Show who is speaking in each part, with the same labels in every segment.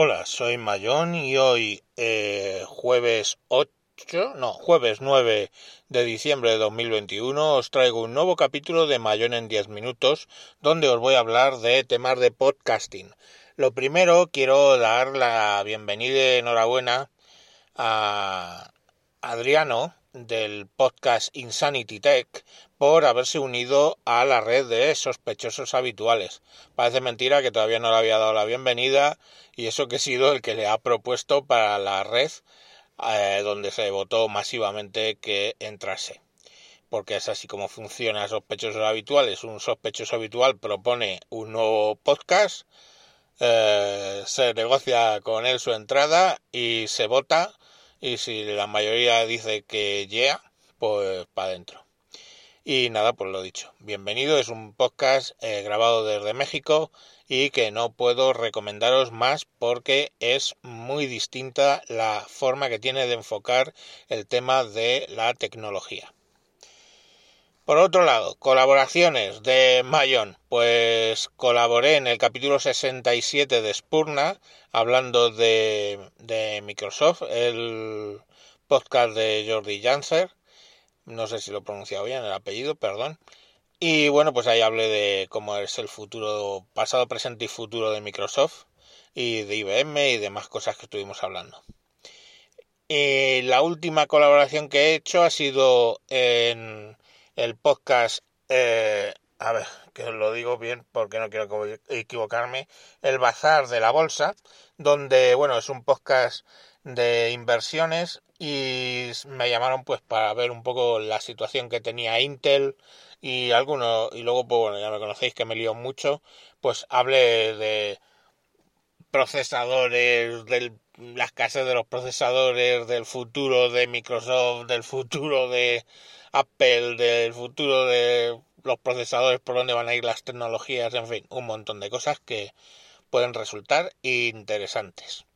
Speaker 1: Hola, soy Mayón y hoy eh, jueves 8, no, jueves 9 de diciembre de 2021 os traigo un nuevo capítulo de Mayón en 10 minutos donde os voy a hablar de temas de podcasting. Lo primero quiero dar la bienvenida y enhorabuena a Adriano del podcast Insanity Tech por haberse unido a la red de sospechosos habituales. Parece mentira que todavía no le había dado la bienvenida y eso que he sido el que le ha propuesto para la red eh, donde se votó masivamente que entrase. Porque es así como funciona sospechosos habituales. Un sospechoso habitual propone un nuevo podcast, eh, se negocia con él su entrada y se vota y si la mayoría dice que ya, pues para adentro. Y nada, pues lo dicho. Bienvenido, es un podcast eh, grabado desde México y que no puedo recomendaros más porque es muy distinta la forma que tiene de enfocar el tema de la tecnología. Por otro lado, colaboraciones de Mayon. Pues colaboré en el capítulo 67 de Spurna, hablando de, de Microsoft, el podcast de Jordi Janser. No sé si lo he pronunciado bien el apellido, perdón. Y bueno, pues ahí hablé de cómo es el futuro, pasado, presente y futuro de Microsoft y de IBM y demás cosas que estuvimos hablando. Y la última colaboración que he hecho ha sido en el podcast, eh, a ver, que os lo digo bien porque no quiero equivocarme, el Bazar de la Bolsa, donde, bueno, es un podcast de inversiones y me llamaron pues para ver un poco la situación que tenía Intel y algunos, y luego, pues bueno, ya me conocéis que me lío mucho, pues hablé de procesadores, de la escasez de los procesadores, del futuro de Microsoft, del futuro de Apple, del futuro de los procesadores, por dónde van a ir las tecnologías, en fin, un montón de cosas que pueden resultar interesantes.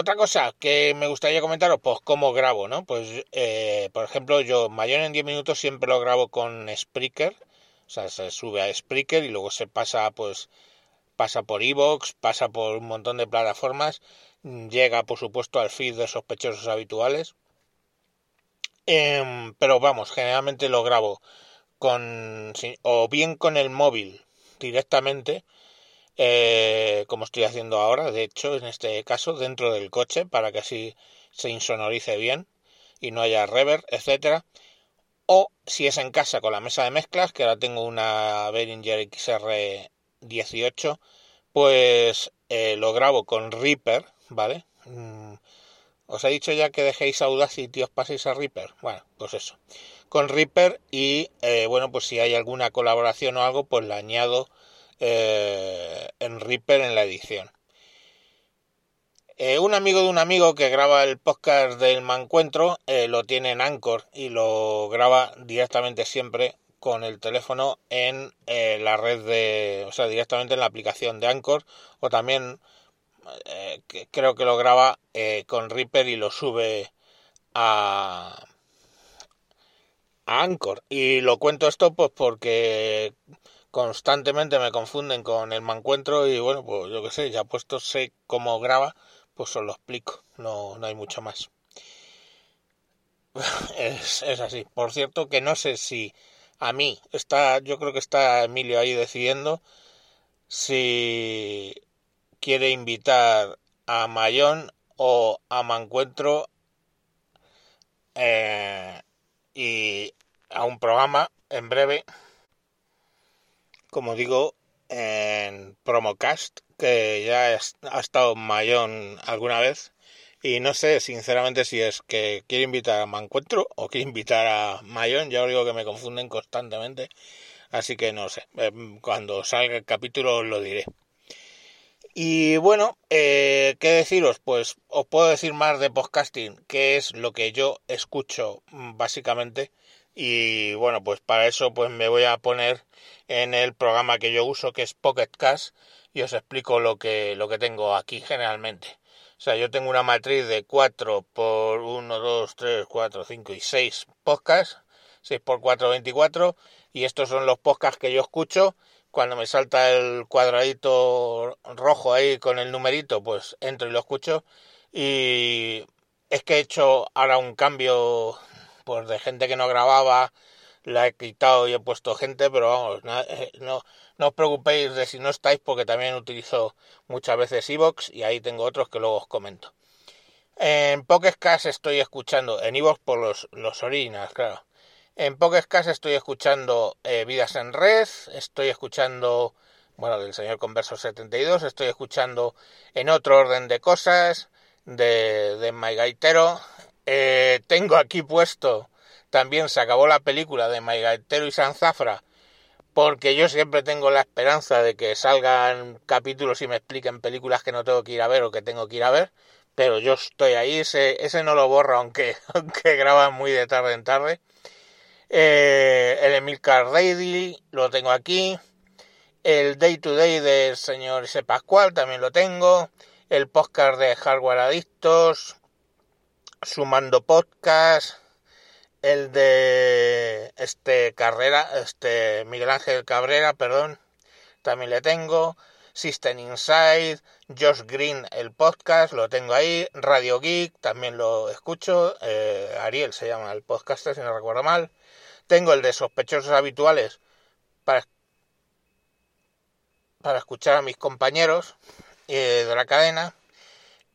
Speaker 1: Otra cosa que me gustaría comentaros, pues cómo grabo, ¿no? Pues, eh, por ejemplo, yo mayor en 10 minutos siempre lo grabo con Spreaker, o sea, se sube a Spreaker y luego se pasa, pues, pasa por Evox, pasa por un montón de plataformas, llega, por supuesto, al feed de sospechosos habituales, Em, pero vamos, generalmente lo grabo con o bien con el móvil directamente, eh, como estoy haciendo ahora, de hecho, en este caso, dentro del coche, para que así se insonorice bien y no haya reverb, etcétera. O si es en casa con la mesa de mezclas, que ahora tengo una Behringer XR18, pues eh, lo grabo con Reaper, ¿vale? Mm, os he dicho ya que dejéis Audacity y os paséis a Reaper. Bueno, pues eso. Con Reaper y eh, bueno, pues si hay alguna colaboración o algo, pues la añado eh, en Reaper en la edición. Eh, un amigo de un amigo que graba el podcast del Mancuentro lo tiene en Anchor y lo graba directamente siempre con el teléfono en la red de, o sea, directamente en la aplicación de Anchor o también eh, creo que lo graba eh, con Reaper y lo sube a, a Anchor. Y lo cuento esto pues porque constantemente me confunden con el mancuentro y bueno, pues yo que sé, ya puesto sé cómo graba, pues os lo explico, no, no hay mucho más. Es, es así. Por cierto que no sé si a mí está, yo creo que está Emilio ahí decidiendo si quiere invitar a Mayón o a Mancuentro eh, y a un programa en breve, como digo, en Promocast, que ya ha estado Mayón alguna vez. Y no sé, sinceramente, si es que quiere invitar a Mancuentro o quiere invitar a Mayón. Ya os digo que me confunden constantemente. Así que no sé. Eh, cuando salga el capítulo os lo diré. Y bueno, eh, ¿qué deciros? Pues os puedo decir más de podcasting, que es lo que yo escucho mm, básicamente. Y bueno, pues para eso pues me voy a poner en el programa que yo uso, que es Pocket Cast, y os explico lo que, lo que tengo aquí generalmente. O sea, yo tengo una matriz de 4 por 1, 2, 3, 4, 5 y 6 podcasts, 6 por 4, 24, y estos son los podcasts que yo escucho cuando me salta el cuadradito rojo ahí con el numerito, pues entro y lo escucho. Y es que he hecho ahora un cambio pues de gente que no grababa, la he quitado y he puesto gente, pero vamos, eh, no, no os preocupéis de si no estáis porque también utilizo muchas veces Evox y ahí tengo otros que luego os comento. En Pokescast estoy escuchando, en Evox por los, los claro. En Pokescast estoy escuchando eh, Vidas en Red, estoy escuchando, bueno, del señor Converso 72, estoy escuchando en otro orden de cosas, de, de Gaitero. Eh, tengo aquí puesto, también se acabó la película de Gaitero y Sanzafra, porque yo siempre tengo la esperanza de que salgan capítulos y me expliquen películas que no tengo que ir a ver o que tengo que ir a ver, pero yo estoy ahí, ese, no lo borro aunque, aunque graban muy de tarde en tarde. Eh, el Emilcar Daily lo tengo aquí. El Day to Day del señor S. Pascual también lo tengo el podcast de Hardware Adictos, Sumando Podcast, el de este Carrera, este Miguel Ángel Cabrera, perdón, también le tengo, System Inside, Josh Green el podcast, lo tengo ahí, Radio Geek, también lo escucho, eh, Ariel se llama el podcast, si no recuerdo mal, tengo el de sospechosos habituales para, para escuchar a mis compañeros, eh, de la cadena.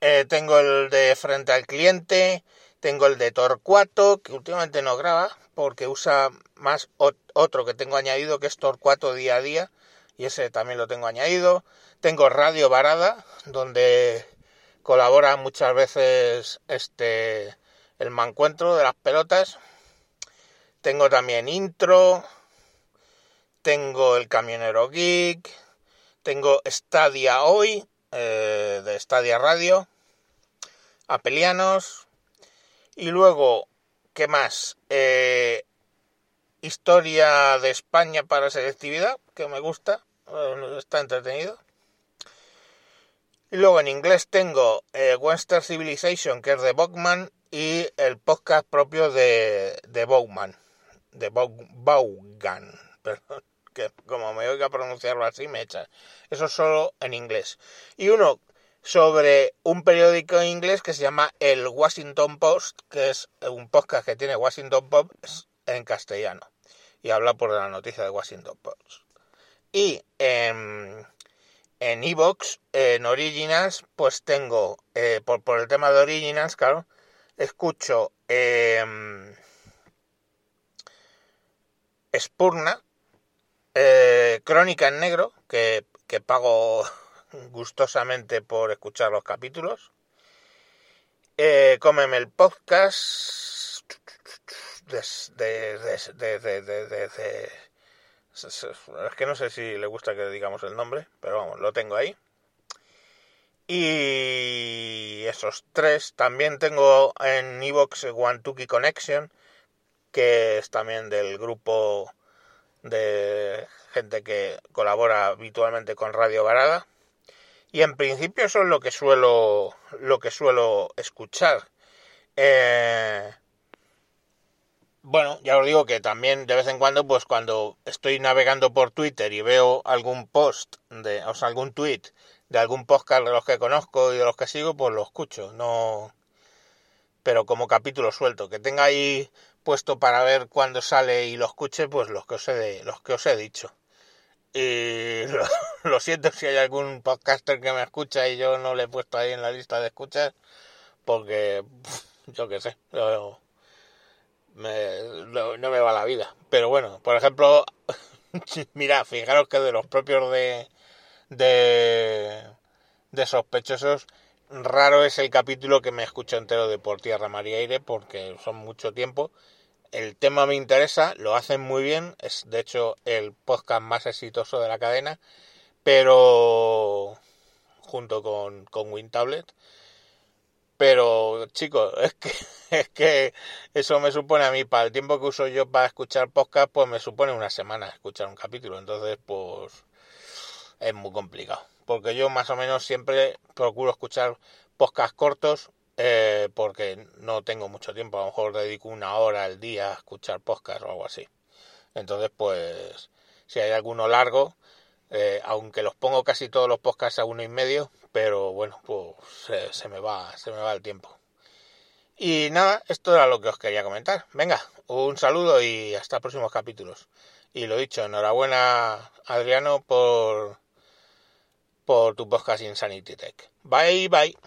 Speaker 1: Eh, tengo el de frente al cliente, tengo el de Torcuato, que últimamente no graba, porque usa más otro que tengo añadido, que es Torcuato día a día, y ese también lo tengo añadido. Tengo Radio Varada, donde colabora muchas veces este el mancuentro de las pelotas. Tengo también intro, tengo el camionero geek, tengo Stadia hoy, eh, de Stadia Radio, Apelianos, y luego, ¿qué más? Eh, historia de España para selectividad, que me gusta, eh, está entretenido. Y luego en inglés tengo Western Civilization, que es de Bogman, y el podcast propio de, de Bowman, de Baugan, perdón que como me oiga pronunciarlo así me echa. Eso solo en inglés. Y uno sobre un periódico inglés que se llama el Washington Post, que es un podcast que tiene Washington Post en castellano. Y habla por la noticia de Washington Post. Y en en Evox, en Originals, pues tengo, eh, por, por, el tema de Originals, claro, escucho eh, Spurna, eh, Crónica en negro, que, pago gustosamente por escuchar los capítulos. Eh, cómeme el podcast. De, es que no sé si le gusta que digamos el nombre, pero vamos, lo tengo ahí. Y esos tres. También tengo en Evox One Tuki Connection, que es también del grupo de gente que colabora habitualmente con Radio Varada y en principio eso es lo que suelo lo que suelo escuchar. Eh, bueno ya os digo que también de vez en cuando pues cuando estoy navegando por Twitter y veo algún post de o sea algún tweet de algún podcast de los que conozco y de los que sigo pues lo escucho. No pero como capítulo suelto. Que tenga ahí puesto para ver cuándo sale y lo escuche, pues los que os he, los que os he dicho. Y lo, siento si hay algún podcaster que me escucha y yo no le he puesto ahí en la lista de escuchas, porque yo qué sé, no, me va la vida. Pero bueno, por ejemplo, mira, fijaros que de los propios de, de, de sospechosos, raro es el capítulo que me escucho entero de Por Tierra, María Aire, porque son mucho tiempo. El tema me interesa, lo hacen muy bien, es de hecho el podcast más exitoso de la cadena, pero junto con, con WinTablet. Pero chicos, es que, es que eso me supone a mí, para el tiempo que uso yo para escuchar podcast, pues me supone una semana escuchar un capítulo. Entonces, pues es muy complicado porque yo más o menos siempre procuro escuchar podcasts cortos eh, porque no tengo mucho tiempo, a lo mejor dedico una hora al día a escuchar podcast o algo así. Entonces, pues, si hay alguno largo, eh, aunque los pongo casi todos los podcasts a uno y medio, pero bueno, pues se, me va, se me va el tiempo. Y nada, esto era lo que os quería comentar. Venga, un saludo y hasta próximos capítulos. Y lo dicho, enhorabuena Adriano por, por tu podcast Insanity Tech. Bye bye.